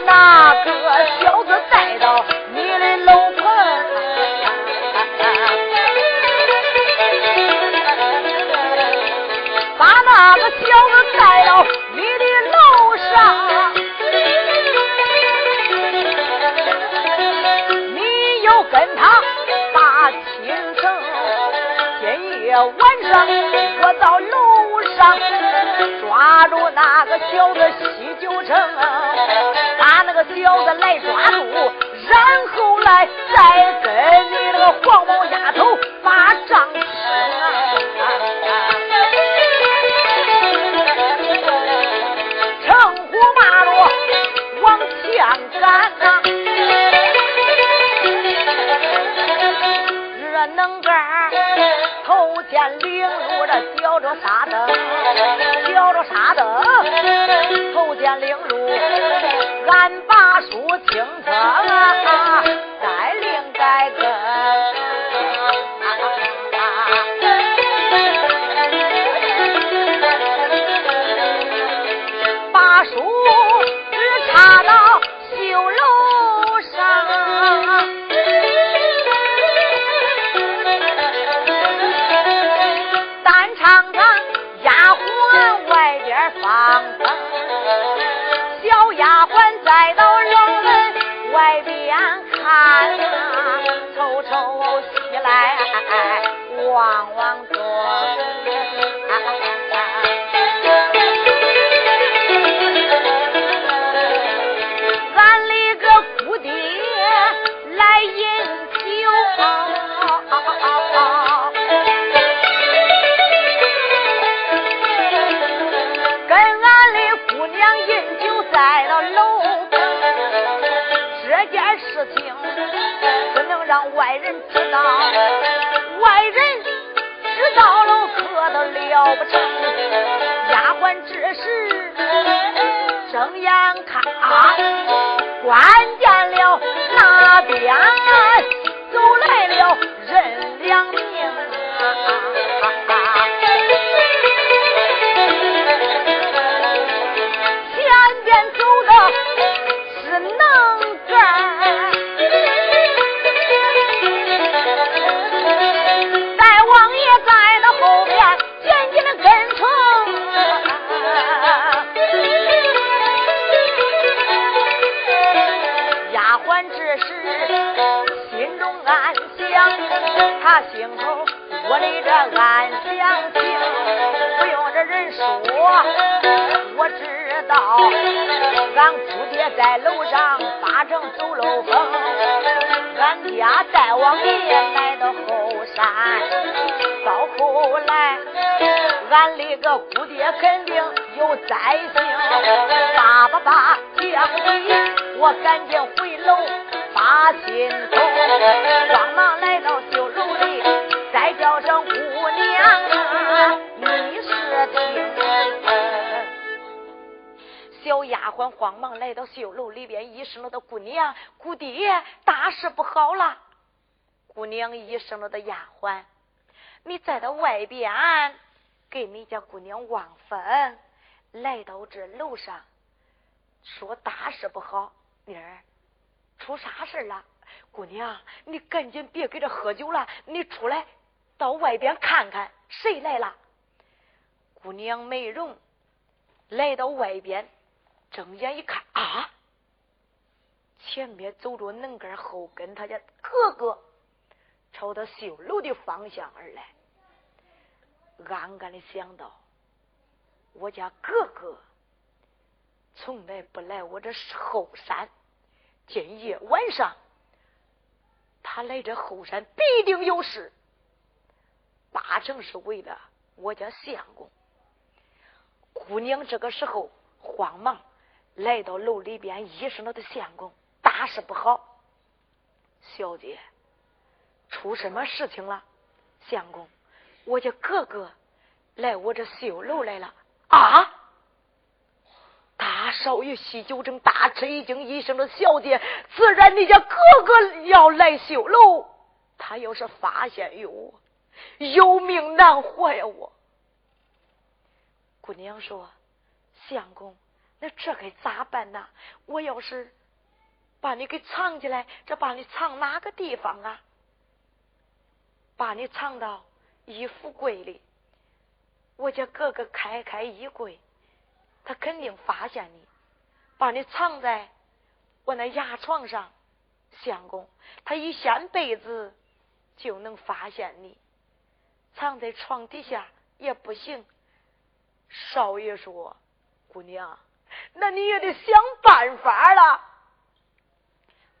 那个他灯，头见领路，俺把书请成。了不成，丫鬟这时睁眼看，关键了那边走来了人两米。姑爹肯定有灾星，爸爸爸讲的，我赶紧回楼把心偷，慌忙来到绣楼里，再叫声姑娘啊，你是听？小丫鬟慌忙来到绣楼里边，一声了的姑娘，姑爹大事不好了，姑娘一声了的丫鬟，你再到外边。给你家姑娘望风，来到这楼上，说大事不好，妮儿，出啥事了？姑娘，你赶紧别搁这喝酒了，你出来到外边看看，谁来了？姑娘美容来到外边，睁眼一看啊，前面走着能根后跟他家哥哥，朝他绣楼的方向而来。暗暗的想到，我家哥哥从来不来我这后山，今夜晚上他来这后山必定有事，八成是为了我家相公。姑娘这个时候慌忙来到楼里边，一声：“了的相公，大事不好！小姐，出什么事情了？相公。”我家哥哥来我这绣楼来了啊！大少爷喜酒正大吃一惊，一声的小姐，自然你家哥哥要来绣楼，他要是发现有我，有命难活呀！我姑娘说：“相公，那这该咋办呢？我要是把你给藏起来，这把你藏哪个地方啊？把你藏到……”衣服柜里，我家哥哥开开衣柜，他肯定发现你，把你藏在我那牙床上。相公，他一掀被子就能发现你，藏在床底下也不行。少爷说：“姑娘，那你也得想办法了。”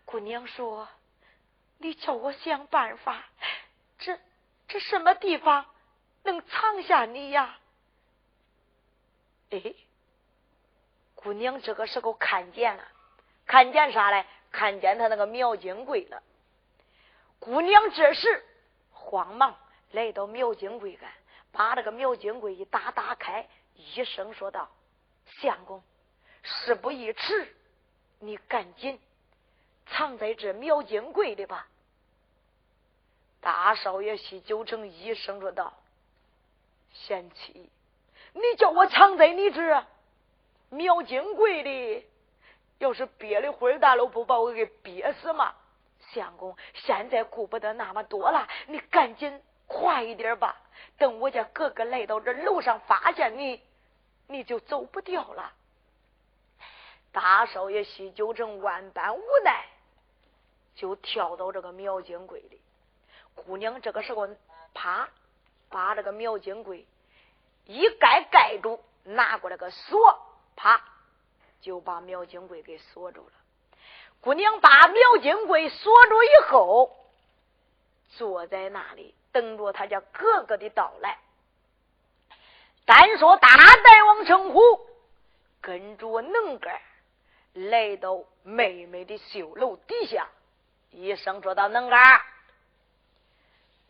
姑娘说：“你叫我想办法，这……”什么地方能藏下你呀？哎，姑娘这个时候看见了，看见啥嘞？看见他那个苗金柜了。姑娘这时慌忙来到苗金柜干，把这个苗金柜一打打开，一声说道：“相公，事不宜迟，你赶紧藏在这苗金柜里吧。”大少爷喜九成一声说道：“贤妻，你叫我藏在你这苗金柜里，要是憋了会大了，不把我给憋死吗？相公，现在顾不得那么多了，你赶紧快一点吧。等我家哥哥来到这楼上，发现你，你就走不掉了。”大少爷喜九成万般无奈，就跳到这个苗金柜里。姑娘这个时候，啪，把这个苗金贵一盖盖住，拿过来个锁，啪，就把苗金贵给锁住了。姑娘把苗金贵锁住以后，坐在那里等着他家哥哥的到来。单说大代王称呼，跟着能干来到妹妹的绣楼底下，一声说道：“能干。”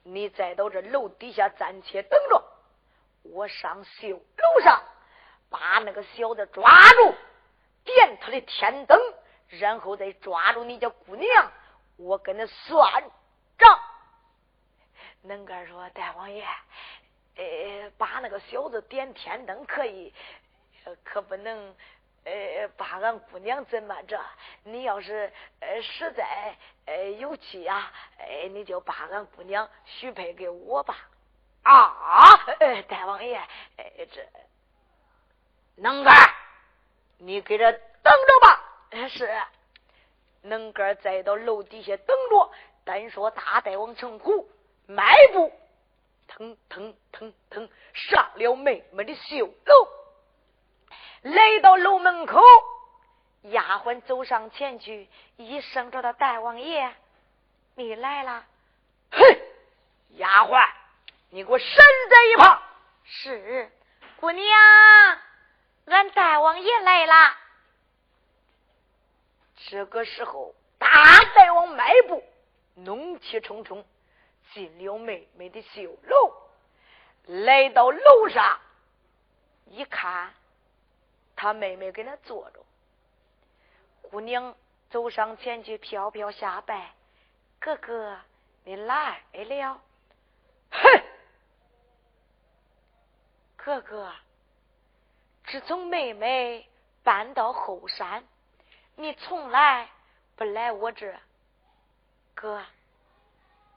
你再到这楼底下暂且等着，我上绣楼上把那个小子抓住，点他的天灯，然后再抓住你家姑娘，我跟他算账。能干说：“大王爷，呃，把那个小子点天灯可以，可不能。”呃，把俺姑娘怎么着？你要是呃实在呃有气呀，哎，你就把俺姑娘许配给我吧。啊！大王爷，哎，这能干，你给这等着吧。是，能干再到楼底下等着。单说大大王成虎迈步，腾腾腾腾上了妹妹的绣楼。来到楼门口，丫鬟走上前去，一声叫道：“大王爷，你来了。”哼，丫鬟，你给我闪在一旁。是，姑娘，俺大王爷来了。这个时候，大大王迈步，怒气冲冲进了妹妹的绣楼，来到楼上，一看。他妹妹跟他坐着，姑娘走上前去，飘飘下拜：“哥哥，你来了。”哼，哥哥，自从妹妹搬到后山，你从来不来我这。哥，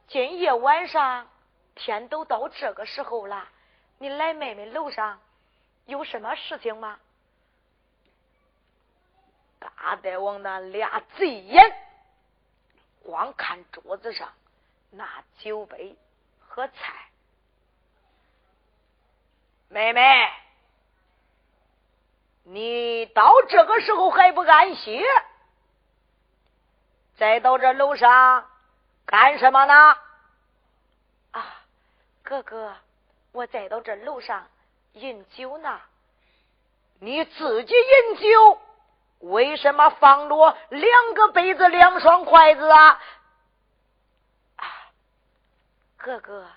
今夜晚上天都到这个时候了，你来妹妹楼上有什么事情吗？大大王那俩贼眼，光看桌子上那酒杯和菜。妹妹，你到这个时候还不安歇？再到这楼上干什么呢？啊，哥哥，我再到这楼上饮酒呢。你自己饮酒，为什么放着两个杯子、两双筷子啊？哥哥，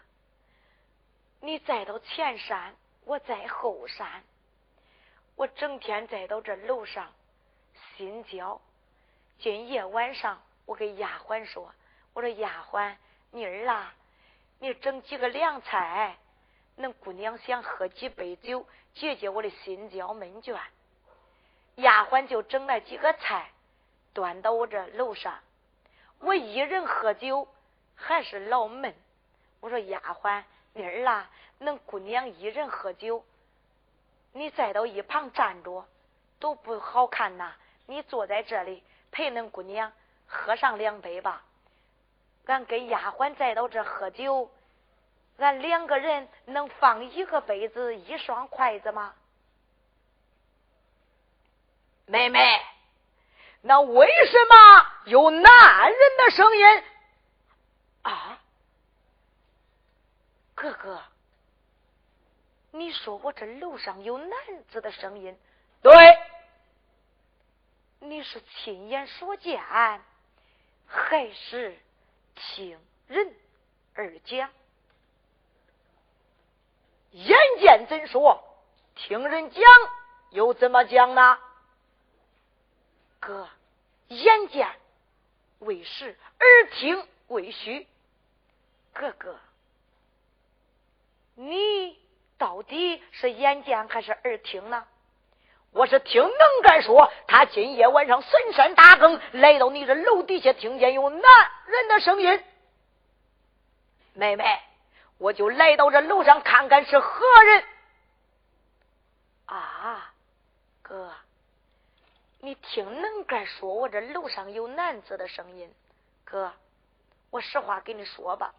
你再到前山。我在后山，我整天在到这楼上心焦。今夜晚上，我给丫鬟说：“我说丫鬟，妮儿啊，你整几个凉菜，恁姑娘想喝几杯酒，解解我的心焦闷倦。”丫鬟就整了几个菜，端到我这楼上。我一人喝酒还是老闷。我说丫鬟，妮儿啊。恁姑娘一人喝酒，你再到一旁站着都不好看呐。你坐在这里陪恁姑娘喝上两杯吧。俺跟丫鬟再到这喝酒，俺两个人能放一个杯子一双筷子吗？妹妹，那为什么有男人的声音？啊，哥哥。你说我这楼上有男子的声音？对，你是亲眼所见，还是听人而讲？眼见怎说？听人讲又怎么讲呢？哥，眼见为实，耳听为虚。哥哥，你。到底是眼见还是耳听呢？我是听能干说，他今夜晚上神山大更来到你这楼底下，听见有男人的声音。妹妹，我就来到这楼上看看是何人。啊，哥，你听能干说，我这楼上有男子的声音。哥，我实话跟你说吧，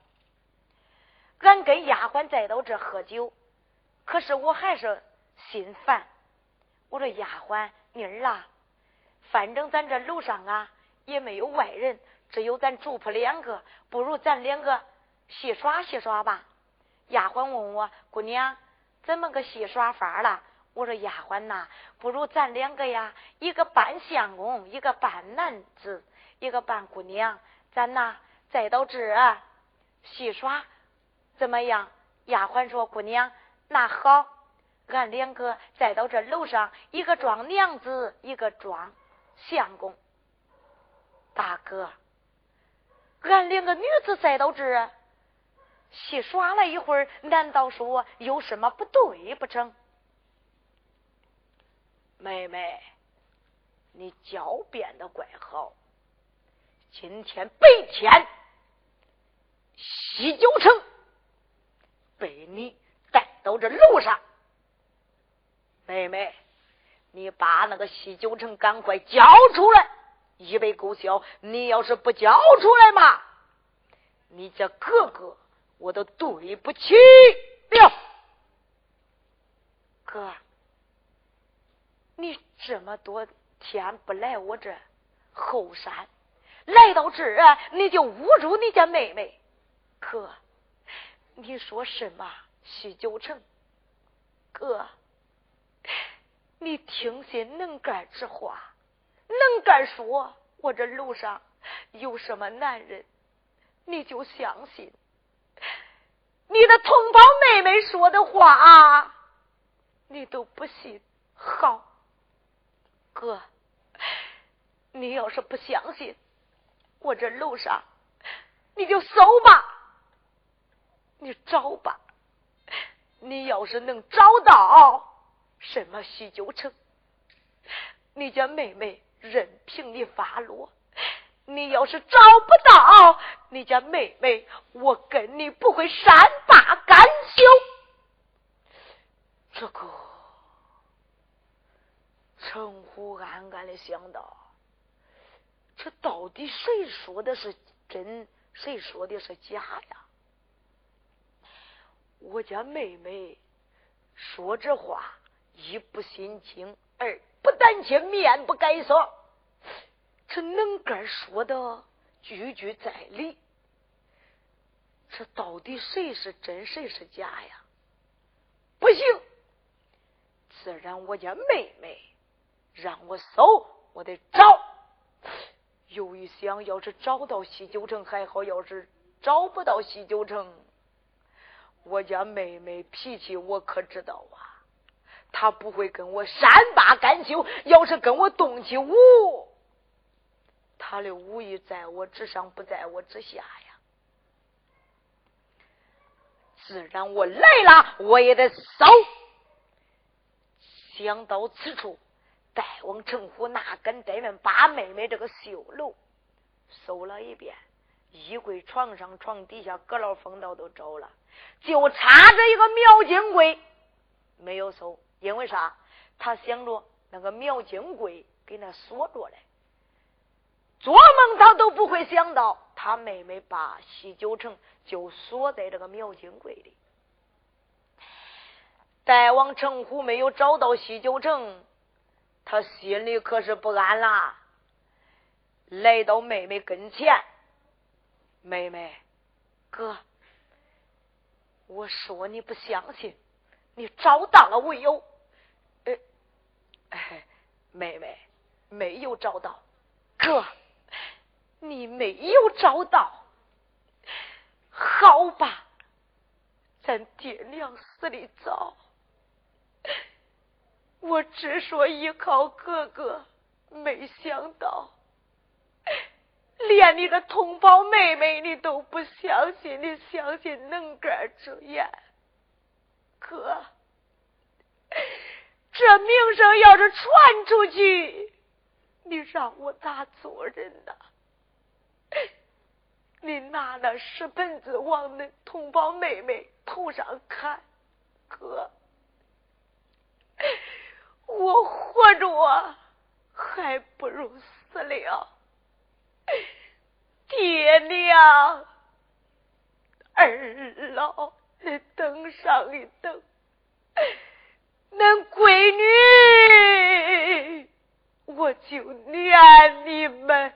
俺跟丫鬟再到这喝酒。可是我还是心烦。我说丫鬟妮儿啊，反正咱这楼上啊也没有外人，只有咱主仆两个，不如咱两个戏耍戏耍吧。丫鬟问我姑娘怎么个戏耍法了？我说丫鬟呐，不如咱两个呀，一个扮相公，一个扮男子，一个扮姑娘，咱呐再到这戏耍怎么样？丫鬟说姑娘。那好，俺两个再到这楼上，一个装娘子，一个装相公。大哥，俺两个女子再到这戏耍了一会儿，难道说有什么不对不成？妹妹，你狡辩的怪好。今天白天，西九城被你带。到这楼上，妹妹，你把那个西九城赶快交出来，以备勾销。你要是不交出来嘛，你这哥哥我都对不起了。哥，你这么多天不来我这后山，来到这儿你就侮辱你家妹妹，哥，你说什么？西九成，哥，你听些能干之话，能干说，我这楼上有什么男人，你就相信。你的同胞妹妹说的话，你都不信。好，哥，你要是不相信，我这楼上，你就搜吧，你找吧。你要是能找到什么喜酒城，你家妹妹任凭你发落；你要是找不到你家妹妹，我跟你不会善罢甘休。这个陈虎暗暗的想到：这到底谁说的是真，谁说的是假呀？我家妹妹说这话，一不心惊，二不胆怯，面不改色。这能干说的句句在理，这到底谁是真，谁是假呀？不行，自然我家妹妹让我搜，我得找。又一想，要是找到西九城还好，要是找不到西九城。我家妹妹脾气我可知道啊，她不会跟我善罢甘休。要是跟我动起武，她的武艺在我之上，不在我之下呀。自然我来了，我也得搜。想到此处，大王成虎那跟对面，把妹妹这个绣楼搜了一遍，衣柜、床上、床底下、阁楼、风道都找了。就差这一个苗金柜没有搜，因为啥？他想着那个苗金柜给那锁着嘞，做梦他都不会想到，他妹妹把西九城就锁在这个苗金柜里。大王成虎没有找到西九城，他心里可是不安啦。来到妹妹跟前，妹妹，哥。我说你不相信，你找到了没有？哎，妹妹没有找到，哥，你没有找到，好吧，咱爹娘死的早，我只说依靠哥哥，没想到。连你的同胞妹妹你都不相信，你相信能干之言，哥，这名声要是传出去，你让我咋做人呢？你拿那石盆子往那同胞妹妹头上砍，哥，我活着还不如死了。爹娘，二老，等上一等，恁闺女，我就念你们。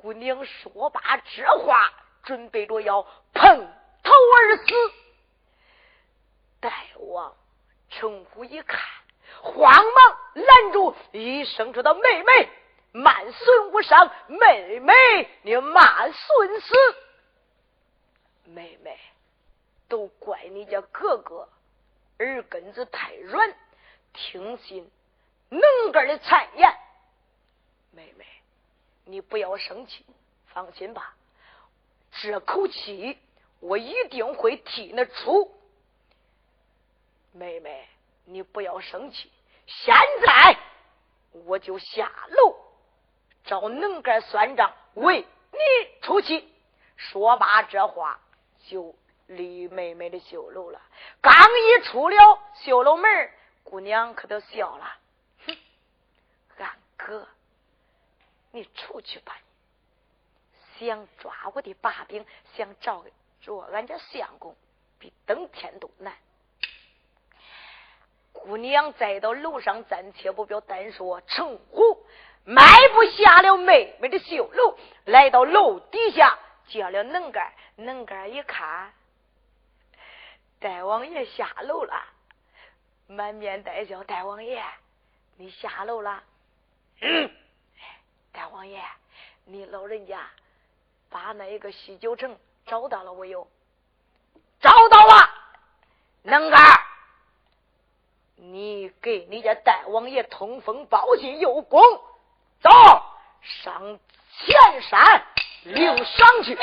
姑娘说罢这话，准备着要碰头而死。大王程虎一看，慌忙拦住，一声说道：“妹妹。”慢孙无伤，妹妹，你慢孙死。妹妹，都怪你家哥哥耳根子太软，听信能干的谗言。妹妹，你不要生气，放心吧，这口气我一定会替你出。妹妹，你不要生气，现在我就下楼。找能干算账，为你出气。说罢这话，就离妹妹的绣楼了。刚一出了绣楼门，姑娘可都笑了。哼，俺哥，你出去吧！想抓我的把柄，想找着俺家相公，比登天都难。姑娘再到楼上暂且不表，单说成虎。迈步下了妹妹的绣楼，来到楼底下叫了能干。能干一看，大王爷下楼了，满面带笑。大王爷，你下楼了？嗯。大王爷，你老人家把那一个西九城找到了没有？找到了。能干，你给你家大王爷通风报信有功走上前山领赏去。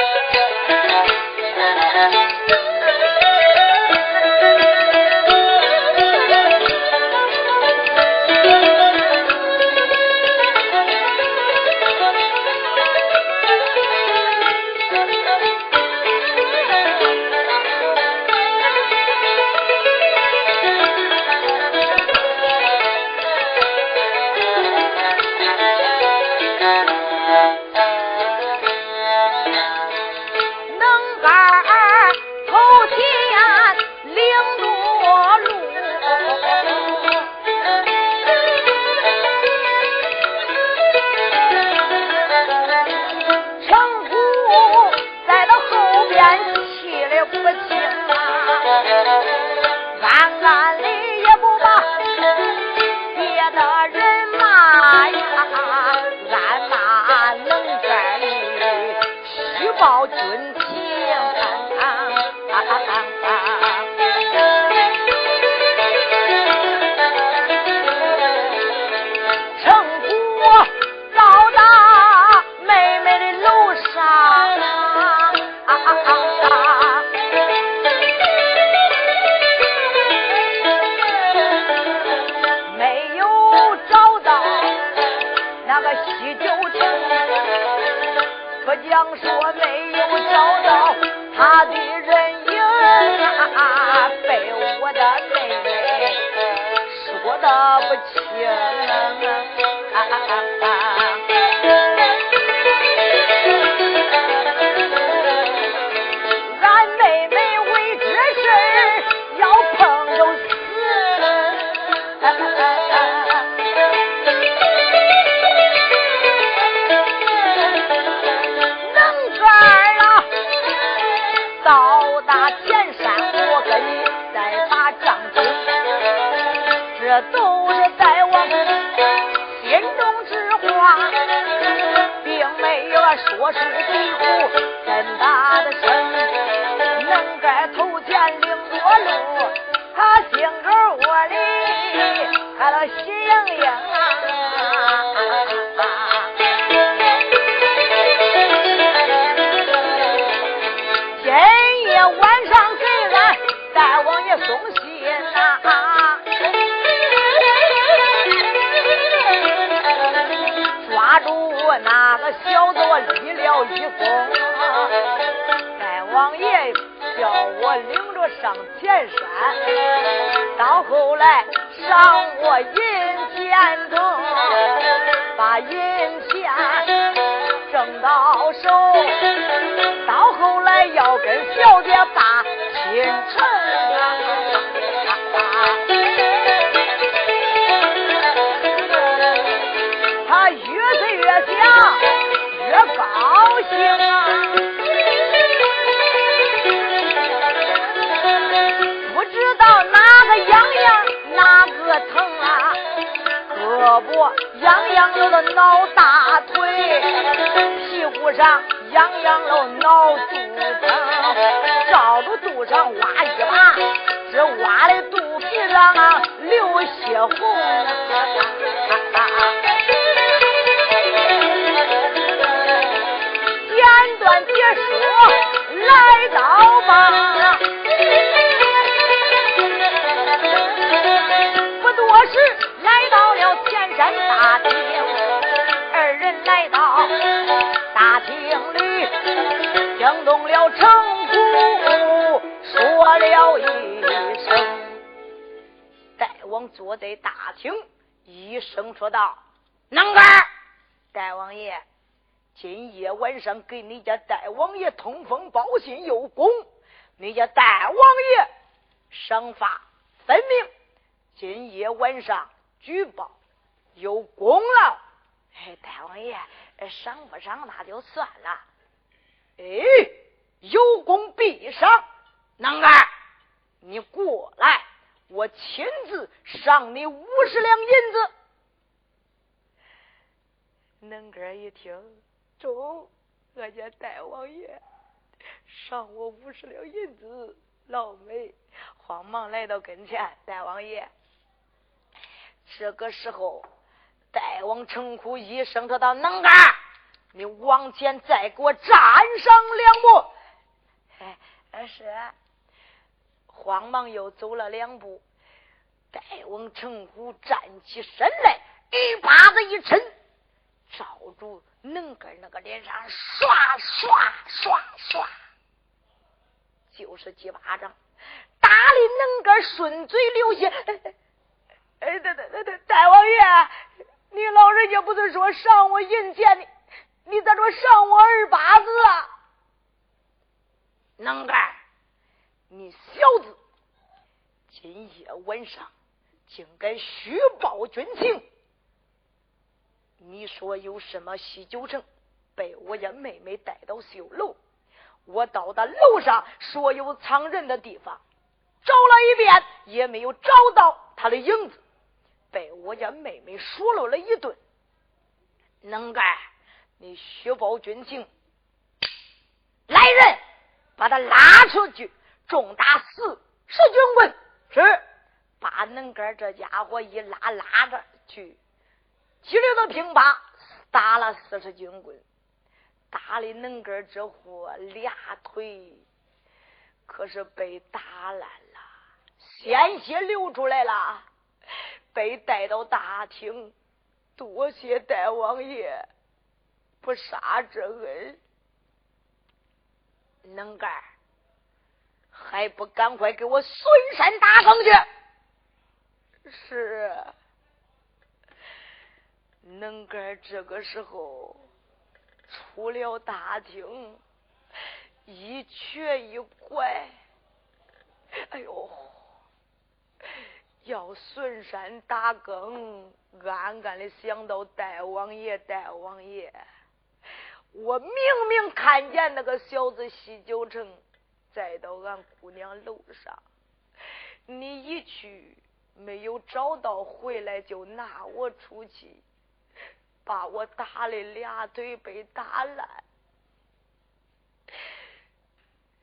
有说出鼻骨真大的上前山，到后来赏我银钱中，把银钱挣到手，到后来要跟小姐把亲成胳膊痒痒了的挠大腿，屁股上痒痒了挠肚子，照着肚上挖一把，坐在大厅，一声说道：‘能干，大王爷。’”今夜晚上给你家大王爷通风报信有功，你家大王爷赏罚分明。今夜晚上举报有功劳，哎，大王爷赏不赏那就算了。哎，有功必赏，能儿，你过来，我亲自赏你五十两银子。能哥一听。中，俺家大王爷赏我五十两银子，老美慌忙来到跟前。大王爷，这个时候，大王称呼一声，他道：“能干，你往前再给我站上两步。”哎，是。慌忙又走了两步，大王称呼站起身来，一把子一抻。照住能根那个脸上刷刷刷刷，就是几巴掌，打的能根顺嘴流血。哎，大大大大大王爷，你老人家不是说赏我银钱的，你咋说赏我二八子啊？能根，你小子，今夜晚上竟敢虚报军情！你说有什么喜酒城被我家妹妹带到绣楼？我到达楼上所有藏人的地方，找了一遍，也没有找到他的影子，被我家妹妹数落了一顿。能干，你虚报军情，来人，把他拉出去，重打四十军棍。是，把能干这家伙一拉，拉着去。激烈的乒乓打了四十军棍，打的能哥这货俩腿可是被打烂了，鲜血流出来了，被带到大厅。多谢大王爷不杀之恩，能干还不赶快给我孙山打更去？是，能干这个时候出了大厅。一瘸一拐，哎呦！要孙山打更，暗暗的想到大王爷，大王爷，我明明看见那个小子西九城，再到俺姑娘楼上，你一去没有找到回来，就拿我出去，把我打的俩腿被打烂。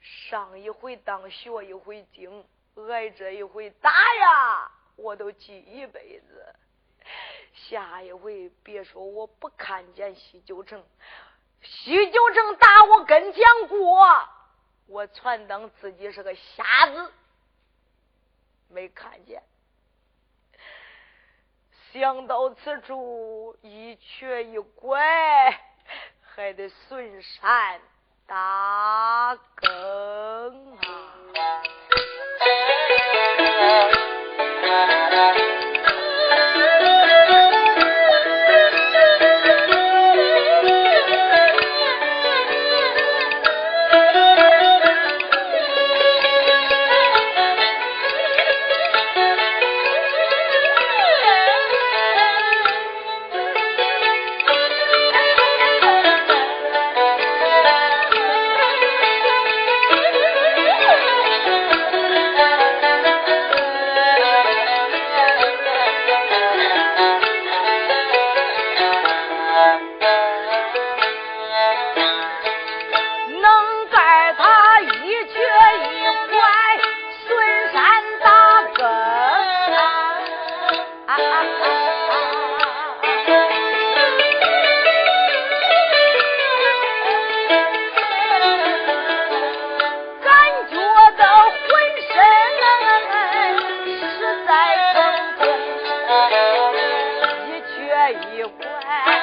上一回当学一回精，挨这一回打呀，我都记一辈子。下一回别说我不看见西九城，西九城打我跟前过，我全当自己是个瞎子，没看见。想到此处，一瘸一拐，还得顺山。打更啊！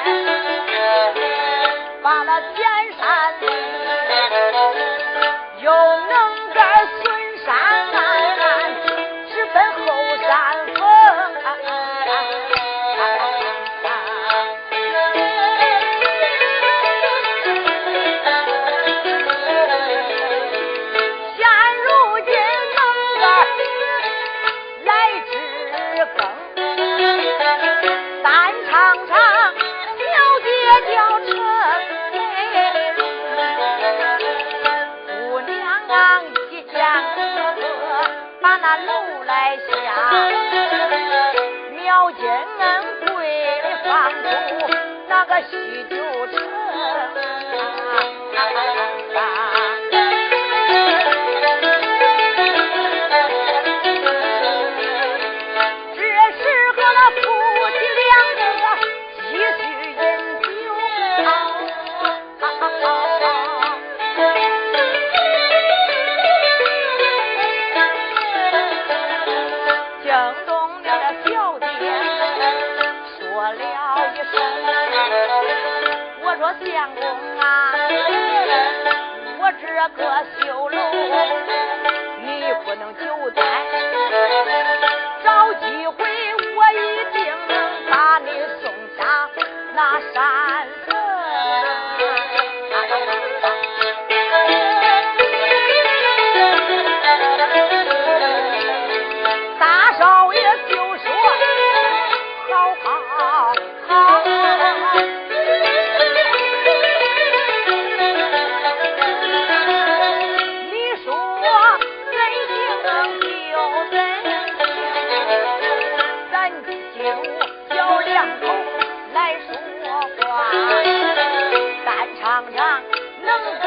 Thank you.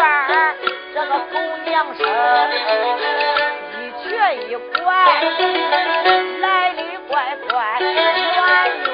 二，这个狗娘生，一瘸一拐，来的乖乖，转。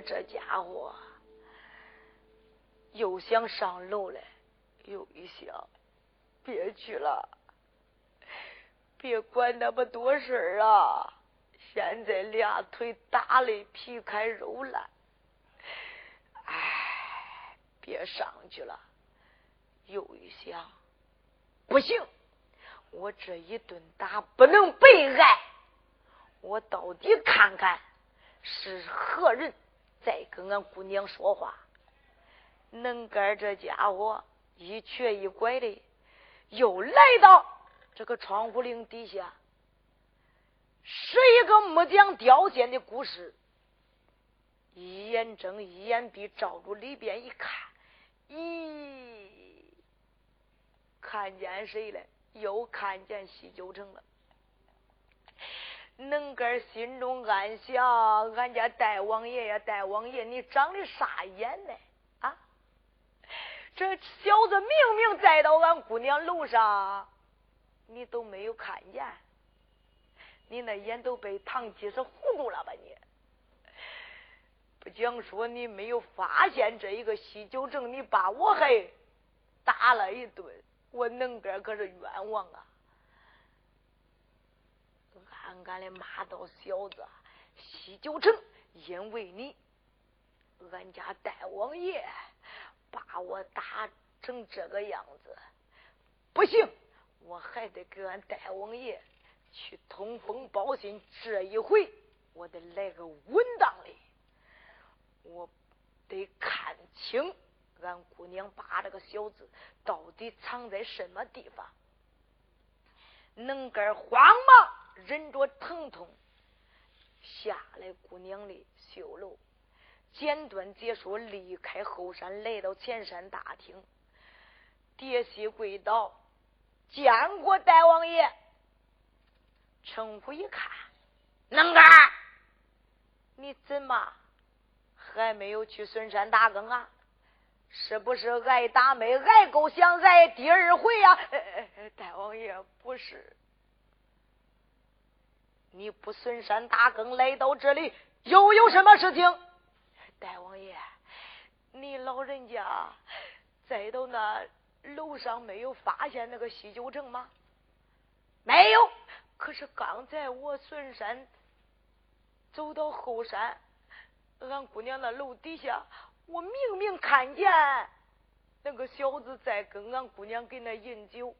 这家伙又想上楼来，又一想，别去了，别管那么多事儿啊！现在俩腿打的皮开肉烂。哎，别上去了。又一想，不行，我这一顿打不能白挨。我到底看看是何人再跟俺姑娘说话。能干这家伙一瘸一拐的，又来到这个窗户棂底下，是一个木匠雕线的故事。一眼睁一眼闭，照住里边一看，咦，看见谁了？又看见西九城了。能哥心中暗想：俺家大王爷呀，大王爷，你长的啥眼呢？啊，这小子明明栽到俺姑娘楼上，你都没有看见，你那眼都被糖鸡是糊住了吧你？不讲说你没有发现这一个西九城，你把我还打了一顿，我能哥可是冤枉啊！暗暗的骂道：“小子，西九城，因为你，俺家大王爷把我打成这个样子，不行，我还得给俺大王爷去通风报信。这一回，我得来个稳当的。”我得看清俺姑娘把这个小子到底藏在什么地方。能干慌忙忍着疼痛下来姑娘的绣楼，简短解说，离开后山，来到前山大厅，叠膝跪倒，见过大王爷。程虎一看，能干，你怎么？还没有去孙山打更啊？是不是挨打没挨够，想挨第二回呀？大王爷不是，你不损山打更来到这里，又有什么事情？大王爷，你老人家再到那楼上没有发现那个西九城吗？没有。可是刚才我损山走到后山。俺姑娘那楼底下，我明明看见那个小子在跟俺姑娘给那饮酒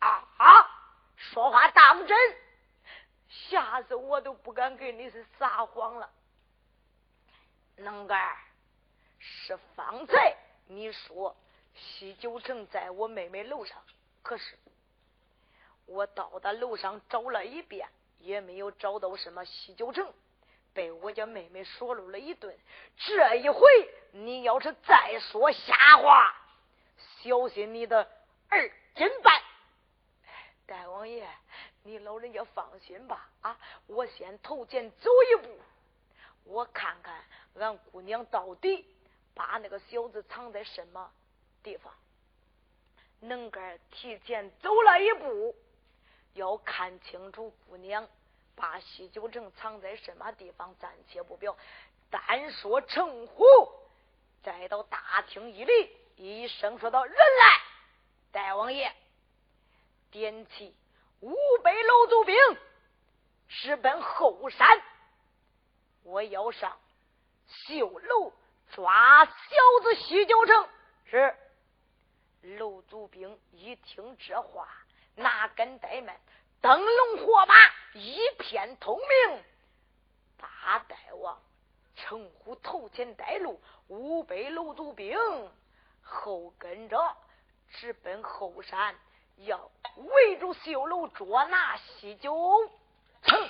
啊啊！说话当真，吓死我都不敢跟你是撒谎了。能干是方才你说西九城在我妹妹楼上，可是我到达楼上找了一遍，也没有找到什么西九城。被我家妹妹说漏了一顿，这一回你要是再说瞎话，小心你的二斤半！大王爷，你老人家放心吧，啊，我先头前走一步，我看看俺姑娘到底把那个小子藏在什么地方。能干提前走了一步，要看清楚姑娘。把西九城藏在什么地方，暂且不表。单说程虎，再到大厅一里，一声说道：“人来！”大王爷点起五百楼族兵，直奔后山。我要上绣楼抓小子西九城。是楼族兵一听这话，哪敢怠慢？灯笼火把一片通明，大大王称呼头前带路，五百楼族兵后跟着，直奔后山，要围住绣楼捉拿西九城。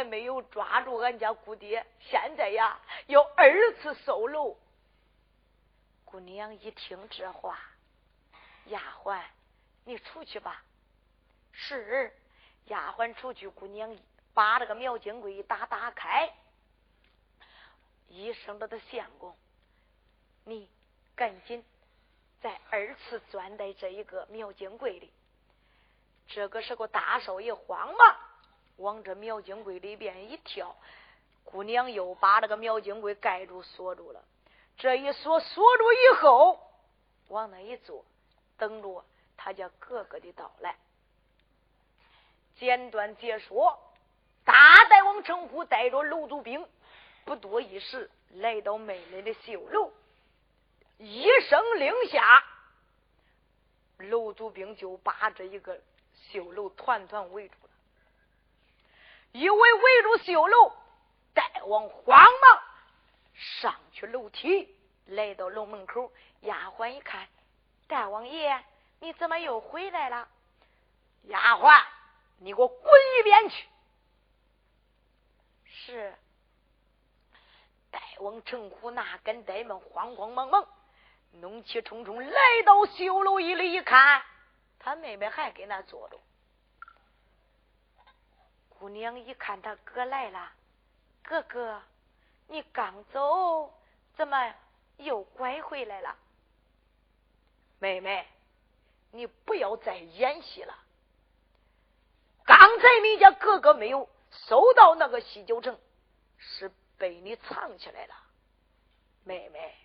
方才没有抓住俺家姑爹，现在呀要二次搜楼。姑娘一听这话，丫鬟，你出去吧。是，丫鬟出去，姑娘把这个苗金柜一打打开，一声的的相公，你赶紧再二次钻在这一个苗金柜里。这个时候，大少爷慌忙往这苗金柜里边一跳，姑娘又把这个苗金柜盖住锁住了。这一锁锁住以后，往那一坐，等着他家哥哥的到来。简短解说，大大王称呼带着楼族兵，不多一时来到妹妹的绣楼，一声令下，楼族兵就把这一个绣楼团团围住了。一围围住绣楼，大王慌忙上去楼梯，来到楼门口。丫鬟一看，大王爷，你怎么又回来了？丫鬟。你给我滚一边去！是，大王陈虎那跟呆们慌慌忙忙，怒气冲冲来到绣楼一里一看，他妹妹还给那坐着。姑娘一看他哥来了，哥哥，你刚走，怎么又拐回来了？妹妹，你不要再演戏了。刚才你家哥哥没有收到那个喜酒证，是被你藏起来了。妹妹，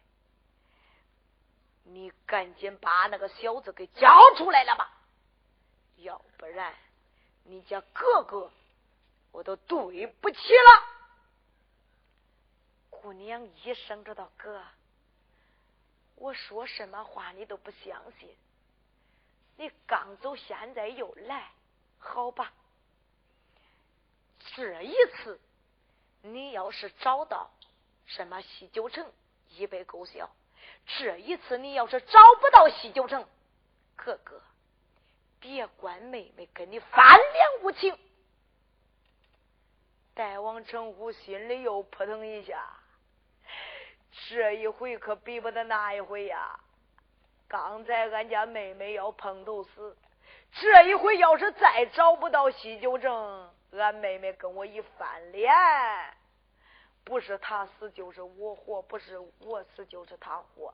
你赶紧把那个小子给交出来了吧，要不然你家哥哥我都对不起了。姑娘一声知道哥，我说什么话你都不相信。你刚走，现在又来。好吧，这一次你要是找到什么西九城，一百勾销；这一次你要是找不到西九城，哥哥，别怪妹妹跟你翻脸无情。大王成虎心里又扑腾一下，这一回可比不得那一回呀！刚才俺家妹妹要碰头死。这一回要是再找不到西九正，俺妹妹跟我一翻脸，不是他死就是我活，不是我死就是他活。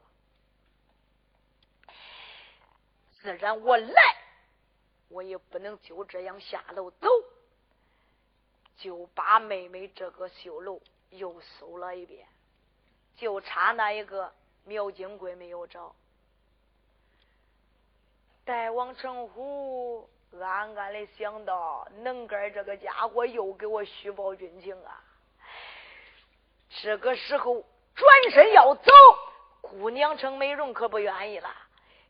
自然我来，我也不能就这样下楼走，就把妹妹这个绣楼又搜了一遍，就差那一个苗金贵没有找。大王成虎暗暗的想到：能干这个家伙又给我虚报军情啊！这个时候转身要走，姑娘程美容可不愿意了，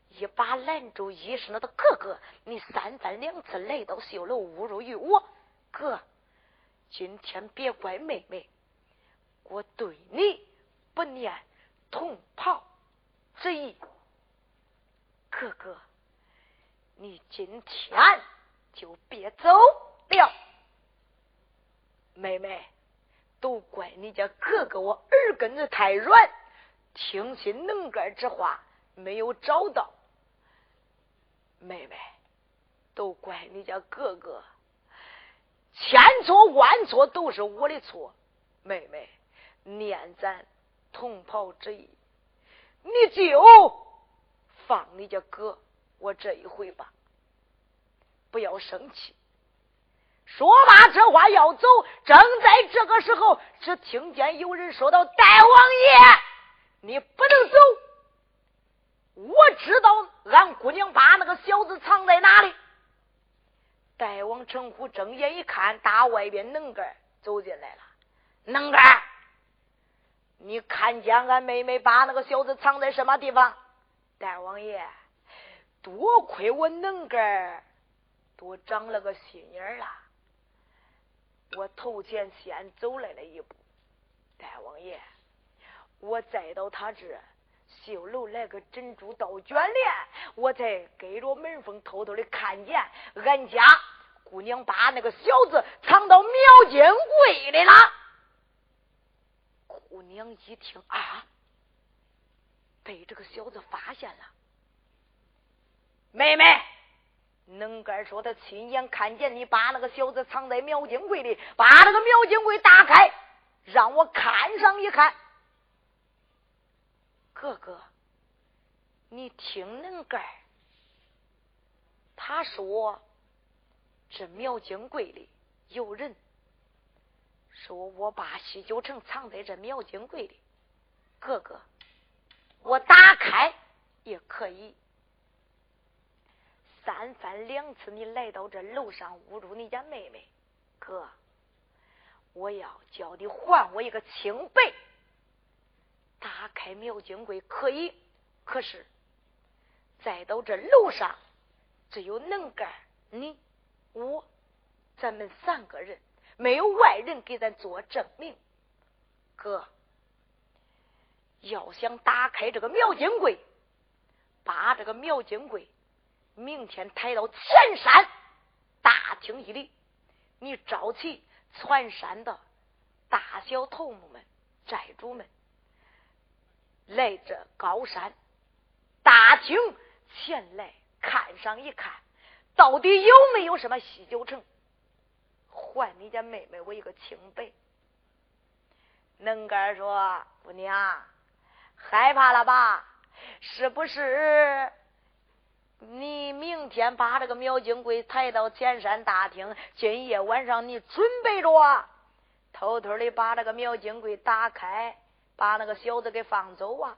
一把拦住医生的哥哥：“你三番两次来到绣楼侮辱于我，哥，今天别怪妹妹，我对你不念同袍之意，哥哥。”你今天就别走了，妹妹，都怪你家哥哥我耳根子太软，听信能干之话，没有找到妹妹，都怪你家哥哥，千错万错都是我的错。妹妹，念咱同袍之意，你就放你家哥我这一回吧，不要生气。说罢这话要走，正在这个时候，只听见有人说道：“大王爷，你不能走。我知道俺姑娘把那个小子藏在哪里。”大王称呼睁眼一看，大外边能干走进来了。能干，你看见俺妹妹把那个小子藏在什么地方？大王爷，多亏我能干多长了个心眼啊！我头前先走来了一步，大王爷，我再到他这绣楼来个珍珠刀卷帘，我才给着门缝偷偷的看见俺家姑娘把那个小子藏到苗金柜里了。姑娘一听啊，被这个小子发现了，妹妹。能干说他亲眼看见你把那个小子藏在苗金柜里，把那个苗金柜打开，让我看上一看。哥哥，你听能干，他说这苗金柜里有人，说我把西九城藏在这苗金柜里，哥哥，我打开也可以。三番两次，你来到这楼上侮辱你家妹妹，哥，我要叫你还我一个清白。打开苗金柜可以，可是再到这楼上，只有能干你我，咱们三个人，没有外人给咱做证明。哥，要想打开这个苗金柜，把这个苗金柜。明天抬到前山大厅一里，你召集全山的大小头目们、寨主们来这高山大厅前来看上一看，到底有没有什么西九城，还你家妹妹我一个清白。能干说：“姑娘，害怕了吧？是不是？”你明天把这个苗金贵抬到前山大厅，今夜晚上你准备着，偷偷的把这个苗金贵打开，把那个小子给放走啊！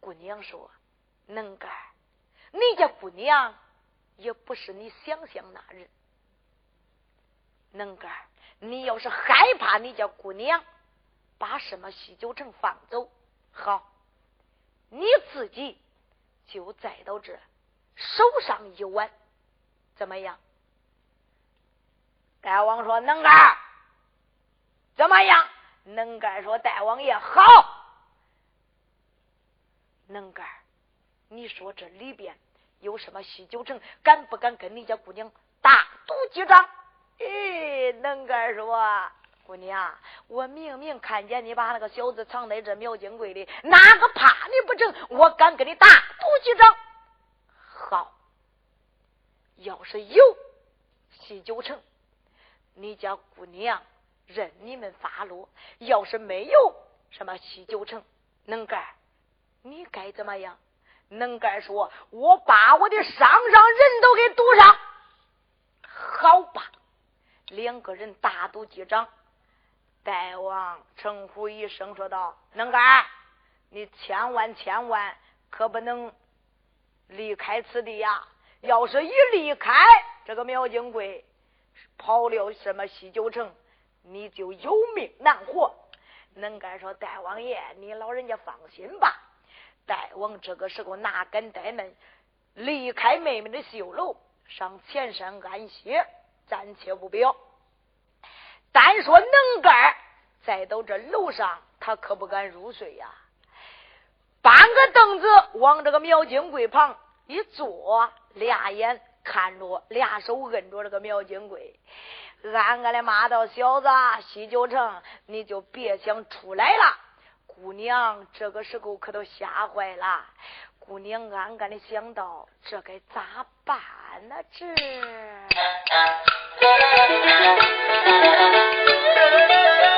姑娘说：“能干，你家姑娘也不是你想象那人。能干，你要是害怕你家姑娘把什么西九城放走，好，你自己。”就栽到这，手上一碗，怎么样？大王说：“能干，怎么样？”能干说：“大王爷好。”能干，你说这里边有什么西九城？敢不敢跟你家姑娘大赌几张？咦，能干说。姑娘，我明明看见你把那个小子藏在这苗金柜里，哪个怕你不成？我敢跟你打赌几张。好，要是有西九城，你家姑娘任你们发落；要是没有什么西九城，能干，你该怎么样？能干说，我把我的上上人都给堵上。好吧，两个人大赌几掌。大王称呼一声，说道：“能干，你千万千万可不能离开此地呀！要是一离开这个苗金贵，跑了什么西九城，你就有命难活。”能干说：“大王爷，你老人家放心吧。”大王这个时候哪敢怠慢，离开妹妹的绣楼，上前山安歇，暂且不表。单说能干，再到这楼上，他可不敢入睡呀。搬个凳子往这个苗金柜旁一坐，俩眼看着，俩手摁着这个苗金柜，暗暗的骂道：“小子，西九城，你就别想出来了。”姑娘这个时候可都吓坏了。姑娘暗暗的想到，这该咋办呢？这。